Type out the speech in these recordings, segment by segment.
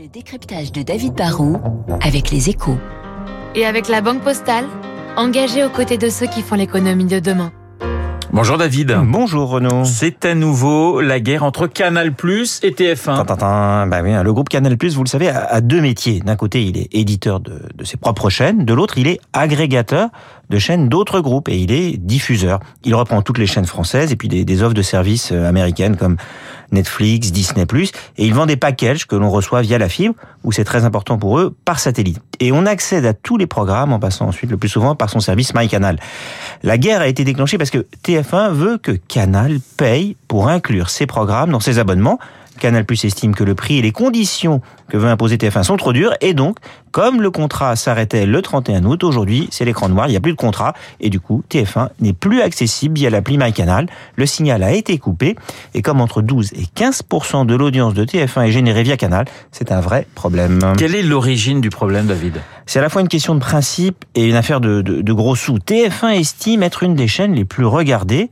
Le décryptage de David Barrault avec les échos. Et avec la Banque Postale, engagée aux côtés de ceux qui font l'économie de demain. Bonjour David. Bonjour Renaud. C'est à nouveau la guerre entre Canal Plus et TF1. Tintin, bah oui, le groupe Canal Plus, vous le savez, a deux métiers. D'un côté, il est éditeur de, de ses propres chaînes. De l'autre, il est agrégateur de chaînes d'autres groupes et il est diffuseur. Il reprend toutes les chaînes françaises et puis des, des offres de services euh, américaines comme Netflix, Disney+, et il vend des packages que l'on reçoit via la fibre, où c'est très important pour eux, par satellite. Et on accède à tous les programmes en passant ensuite le plus souvent par son service MyCanal. La guerre a été déclenchée parce que TF1 veut que Canal paye pour inclure ses programmes dans ses abonnements, Canal Plus estime que le prix et les conditions que veut imposer TF1 sont trop dures et donc, comme le contrat s'arrêtait le 31 août, aujourd'hui c'est l'écran noir, il n'y a plus de contrat et du coup TF1 n'est plus accessible via l'appli MyCanal. Le signal a été coupé et comme entre 12 et 15% de l'audience de TF1 est générée via Canal, c'est un vrai problème. Quelle est l'origine du problème David? C'est à la fois une question de principe et une affaire de, de, de gros sous. TF1 estime être une des chaînes les plus regardées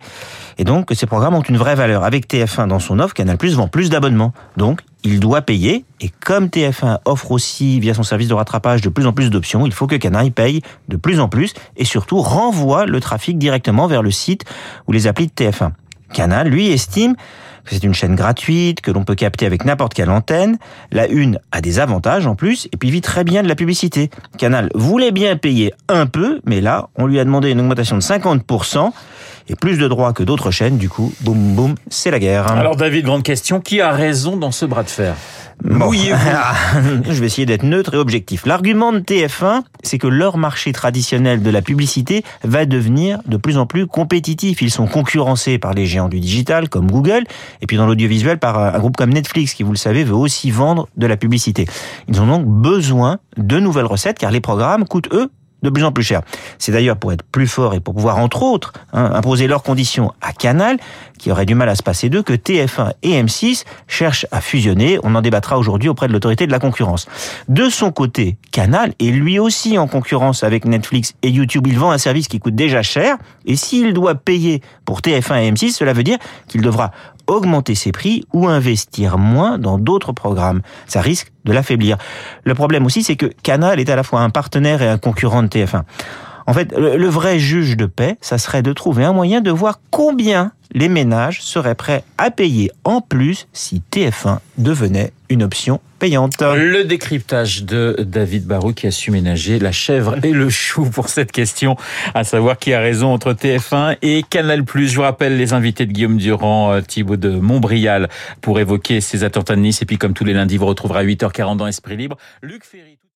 et donc que ces programmes ont une vraie valeur. Avec TF1 dans son offre, Canal Plus vend plus d'abonnements. Donc, il doit payer. Et comme TF1 offre aussi, via son service de rattrapage, de plus en plus d'options, il faut que Canal paye de plus en plus et surtout renvoie le trafic directement vers le site ou les applis de TF1. Canal, lui, estime que c'est une chaîne gratuite, que l'on peut capter avec n'importe quelle antenne. La une a des avantages en plus, et puis vit très bien de la publicité. Canal voulait bien payer un peu, mais là, on lui a demandé une augmentation de 50%, et plus de droits que d'autres chaînes, du coup, boum boum, c'est la guerre. Alors David, grande question, qui a raison dans ce bras de fer Bon. Je vais essayer d'être neutre et objectif. L'argument de TF1, c'est que leur marché traditionnel de la publicité va devenir de plus en plus compétitif. Ils sont concurrencés par les géants du digital comme Google et puis dans l'audiovisuel par un groupe comme Netflix qui, vous le savez, veut aussi vendre de la publicité. Ils ont donc besoin de nouvelles recettes car les programmes coûtent eux de plus en plus cher. C'est d'ailleurs pour être plus fort et pour pouvoir, entre autres, hein, imposer leurs conditions à Canal, qui aurait du mal à se passer d'eux, que TF1 et M6 cherchent à fusionner. On en débattra aujourd'hui auprès de l'autorité de la concurrence. De son côté, Canal est lui aussi en concurrence avec Netflix et YouTube. Il vend un service qui coûte déjà cher, et s'il doit payer pour TF1 et M6, cela veut dire qu'il devra augmenter ses prix ou investir moins dans d'autres programmes. Ça risque de l'affaiblir. Le problème aussi, c'est que Canal est à la fois un partenaire et un concurrent de TF1. En fait, le, vrai juge de paix, ça serait de trouver un moyen de voir combien les ménages seraient prêts à payer en plus si TF1 devenait une option payante. Le décryptage de David Barou qui a su ménager la chèvre et le chou pour cette question, à savoir qui a raison entre TF1 et Canal+. Je vous rappelle les invités de Guillaume Durand, euh, Thibaut de Montbrial pour évoquer ces attentats de Nice. Et puis comme tous les lundis, vous retrouverez à 8h40 dans Esprit Libre. Luc Ferry.